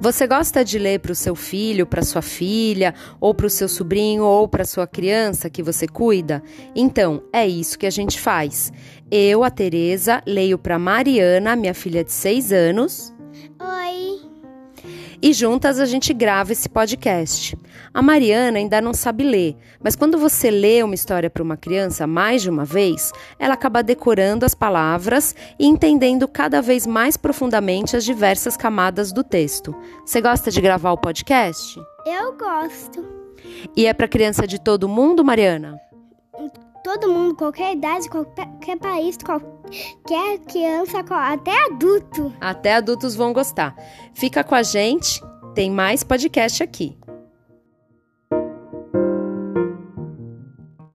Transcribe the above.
Você gosta de ler para o seu filho, para sua filha, ou para o seu sobrinho, ou para sua criança que você cuida? Então, é isso que a gente faz. Eu, a Tereza, leio para Mariana, minha filha de 6 anos. E juntas a gente grava esse podcast. A Mariana ainda não sabe ler, mas quando você lê uma história para uma criança mais de uma vez, ela acaba decorando as palavras e entendendo cada vez mais profundamente as diversas camadas do texto. Você gosta de gravar o podcast? Eu gosto. E é para criança de todo mundo, Mariana? Todo mundo, qualquer idade, qualquer país, qualquer criança, até adulto. Até adultos vão gostar. Fica com a gente, tem mais podcast aqui.